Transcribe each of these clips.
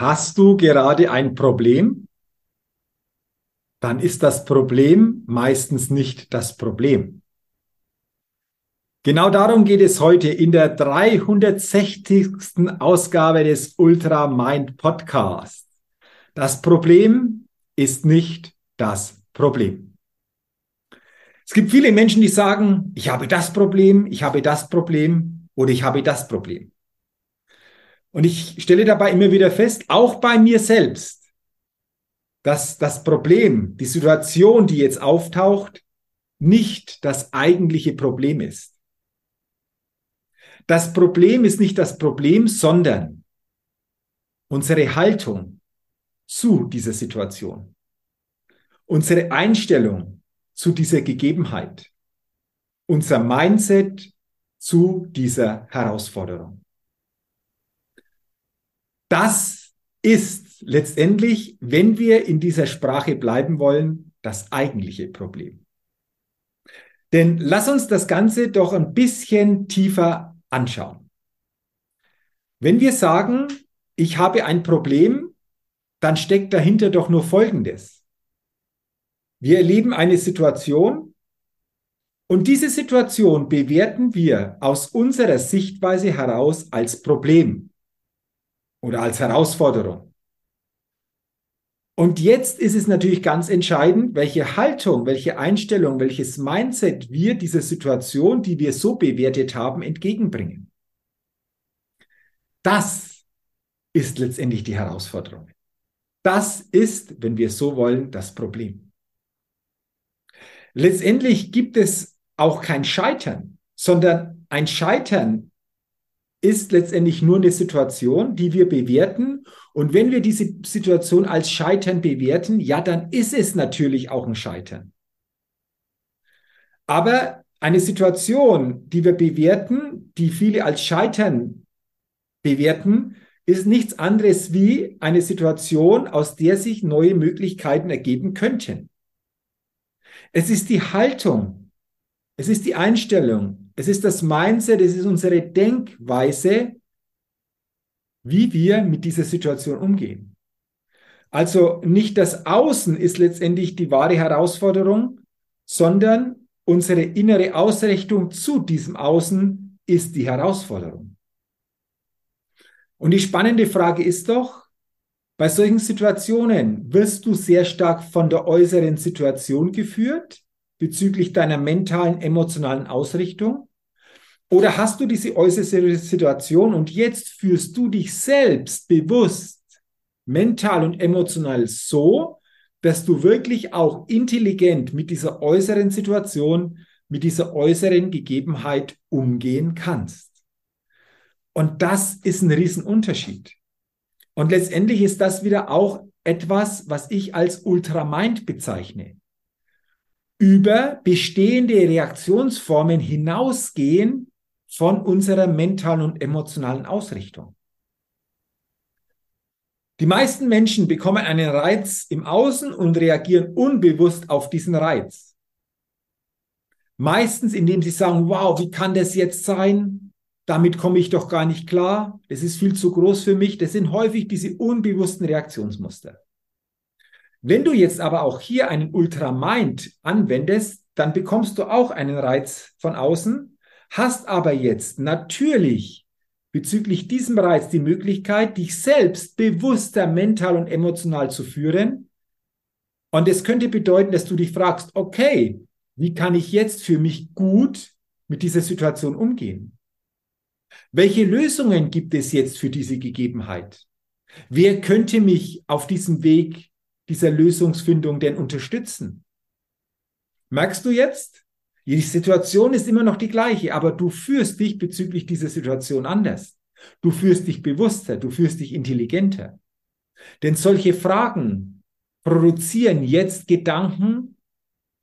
Hast du gerade ein Problem? Dann ist das Problem meistens nicht das Problem. Genau darum geht es heute in der 360. Ausgabe des Ultra Mind Podcasts. Das Problem ist nicht das Problem. Es gibt viele Menschen, die sagen, ich habe das Problem, ich habe das Problem oder ich habe das Problem. Und ich stelle dabei immer wieder fest, auch bei mir selbst, dass das Problem, die Situation, die jetzt auftaucht, nicht das eigentliche Problem ist. Das Problem ist nicht das Problem, sondern unsere Haltung zu dieser Situation, unsere Einstellung zu dieser Gegebenheit, unser Mindset zu dieser Herausforderung. Das ist letztendlich, wenn wir in dieser Sprache bleiben wollen, das eigentliche Problem. Denn lass uns das Ganze doch ein bisschen tiefer anschauen. Wenn wir sagen, ich habe ein Problem, dann steckt dahinter doch nur Folgendes. Wir erleben eine Situation und diese Situation bewerten wir aus unserer Sichtweise heraus als Problem oder als Herausforderung. Und jetzt ist es natürlich ganz entscheidend, welche Haltung, welche Einstellung, welches Mindset wir dieser Situation, die wir so bewertet haben, entgegenbringen. Das ist letztendlich die Herausforderung. Das ist, wenn wir so wollen, das Problem. Letztendlich gibt es auch kein Scheitern, sondern ein Scheitern ist letztendlich nur eine Situation, die wir bewerten. Und wenn wir diese Situation als Scheitern bewerten, ja, dann ist es natürlich auch ein Scheitern. Aber eine Situation, die wir bewerten, die viele als Scheitern bewerten, ist nichts anderes wie eine Situation, aus der sich neue Möglichkeiten ergeben könnten. Es ist die Haltung, es ist die Einstellung, es ist das Mindset, es ist unsere Denkweise, wie wir mit dieser Situation umgehen. Also nicht das Außen ist letztendlich die wahre Herausforderung, sondern unsere innere Ausrichtung zu diesem Außen ist die Herausforderung. Und die spannende Frage ist doch, bei solchen Situationen wirst du sehr stark von der äußeren Situation geführt bezüglich deiner mentalen, emotionalen Ausrichtung? Oder hast du diese äußere Situation und jetzt führst du dich selbst bewusst, mental und emotional so, dass du wirklich auch intelligent mit dieser äußeren Situation, mit dieser äußeren Gegebenheit umgehen kannst. Und das ist ein Riesenunterschied. Und letztendlich ist das wieder auch etwas, was ich als Ultramind bezeichne über bestehende Reaktionsformen hinausgehen von unserer mentalen und emotionalen Ausrichtung. Die meisten Menschen bekommen einen Reiz im Außen und reagieren unbewusst auf diesen Reiz. Meistens, indem sie sagen, wow, wie kann das jetzt sein? Damit komme ich doch gar nicht klar. Das ist viel zu groß für mich. Das sind häufig diese unbewussten Reaktionsmuster. Wenn du jetzt aber auch hier einen Ultramind anwendest, dann bekommst du auch einen Reiz von außen, hast aber jetzt natürlich bezüglich diesem Reiz die Möglichkeit, dich selbst bewusster mental und emotional zu führen. Und es könnte bedeuten, dass du dich fragst, okay, wie kann ich jetzt für mich gut mit dieser Situation umgehen? Welche Lösungen gibt es jetzt für diese Gegebenheit? Wer könnte mich auf diesem Weg dieser Lösungsfindung denn unterstützen? Merkst du jetzt? Die Situation ist immer noch die gleiche, aber du führst dich bezüglich dieser Situation anders. Du führst dich bewusster, du führst dich intelligenter. Denn solche Fragen produzieren jetzt Gedanken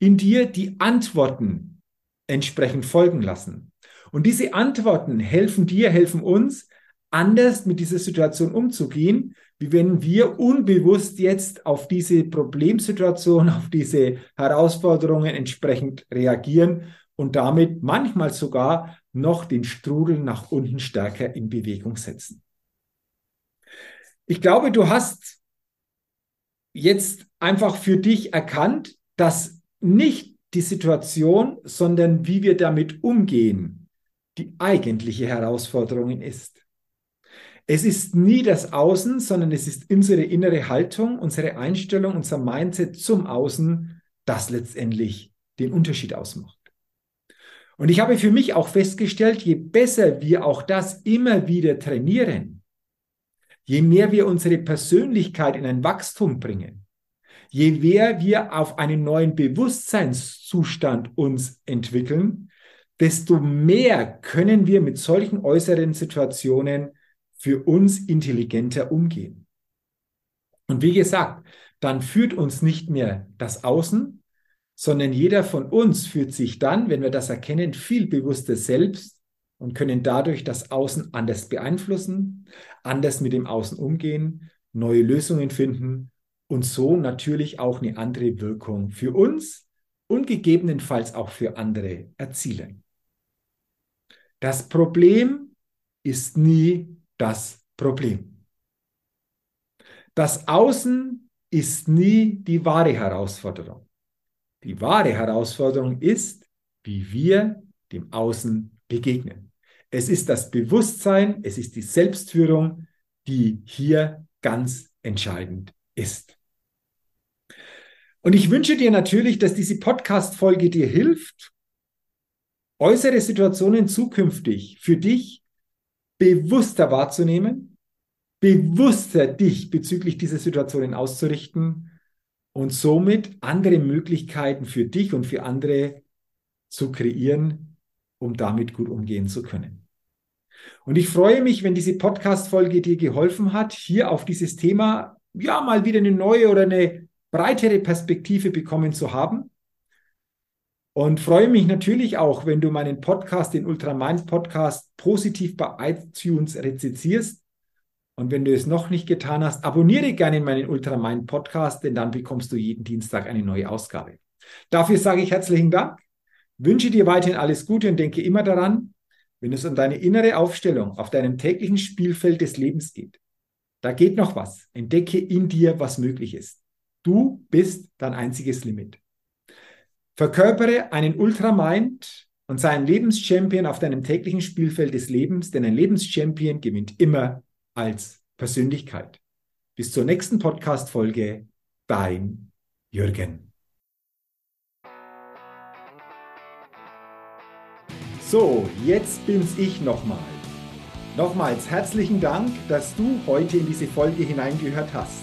in dir, die Antworten entsprechend folgen lassen. Und diese Antworten helfen dir, helfen uns, anders mit dieser Situation umzugehen, wie wenn wir unbewusst jetzt auf diese Problemsituation, auf diese Herausforderungen entsprechend reagieren und damit manchmal sogar noch den Strudel nach unten stärker in Bewegung setzen. Ich glaube, du hast jetzt einfach für dich erkannt, dass nicht die Situation, sondern wie wir damit umgehen, die eigentliche Herausforderung ist. Es ist nie das Außen, sondern es ist unsere innere Haltung, unsere Einstellung, unser Mindset zum Außen, das letztendlich den Unterschied ausmacht. Und ich habe für mich auch festgestellt, je besser wir auch das immer wieder trainieren, je mehr wir unsere Persönlichkeit in ein Wachstum bringen, je mehr wir auf einen neuen Bewusstseinszustand uns entwickeln, desto mehr können wir mit solchen äußeren Situationen für uns intelligenter umgehen. Und wie gesagt, dann führt uns nicht mehr das Außen, sondern jeder von uns führt sich dann, wenn wir das erkennen, viel bewusster selbst und können dadurch das Außen anders beeinflussen, anders mit dem Außen umgehen, neue Lösungen finden und so natürlich auch eine andere Wirkung für uns und gegebenenfalls auch für andere erzielen. Das Problem ist nie das Problem. Das Außen ist nie die wahre Herausforderung. Die wahre Herausforderung ist, wie wir dem Außen begegnen. Es ist das Bewusstsein, es ist die Selbstführung, die hier ganz entscheidend ist. Und ich wünsche dir natürlich, dass diese Podcast-Folge dir hilft, äußere Situationen zukünftig für dich bewusster wahrzunehmen, bewusster dich bezüglich dieser Situationen auszurichten und somit andere Möglichkeiten für dich und für andere zu kreieren, um damit gut umgehen zu können. Und ich freue mich, wenn diese Podcast-Folge dir geholfen hat, hier auf dieses Thema ja mal wieder eine neue oder eine breitere Perspektive bekommen zu haben. Und freue mich natürlich auch, wenn du meinen Podcast, den Ultramind Podcast, positiv bei iTunes rezensierst. Und wenn du es noch nicht getan hast, abonniere gerne meinen Ultramind Podcast, denn dann bekommst du jeden Dienstag eine neue Ausgabe. Dafür sage ich herzlichen Dank, wünsche dir weiterhin alles Gute und denke immer daran, wenn es um deine innere Aufstellung auf deinem täglichen Spielfeld des Lebens geht. Da geht noch was. Entdecke in dir, was möglich ist. Du bist dein einziges Limit. Verkörpere einen Ultramind und sei ein Lebenschampion auf deinem täglichen Spielfeld des Lebens, denn ein Lebenschampion gewinnt immer als Persönlichkeit. Bis zur nächsten Podcast-Folge. Dein Jürgen. So, jetzt bin's ich nochmal. Nochmals herzlichen Dank, dass du heute in diese Folge hineingehört hast.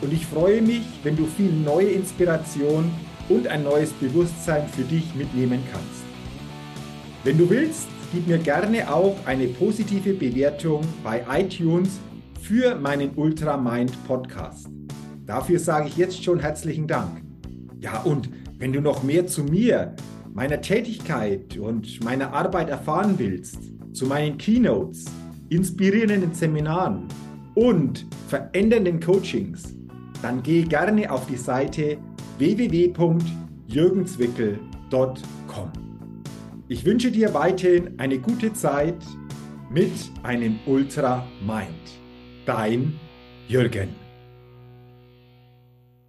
Und ich freue mich, wenn du viel neue Inspiration und ein neues Bewusstsein für dich mitnehmen kannst. Wenn du willst, gib mir gerne auch eine positive Bewertung bei iTunes für meinen Ultramind Podcast. Dafür sage ich jetzt schon herzlichen Dank. Ja, und wenn du noch mehr zu mir, meiner Tätigkeit und meiner Arbeit erfahren willst, zu meinen Keynotes, inspirierenden Seminaren, und verändernden Coachings, dann geh gerne auf die Seite www.jürgenswickel.com. Ich wünsche dir weiterhin eine gute Zeit mit einem Ultra Mind. Dein Jürgen.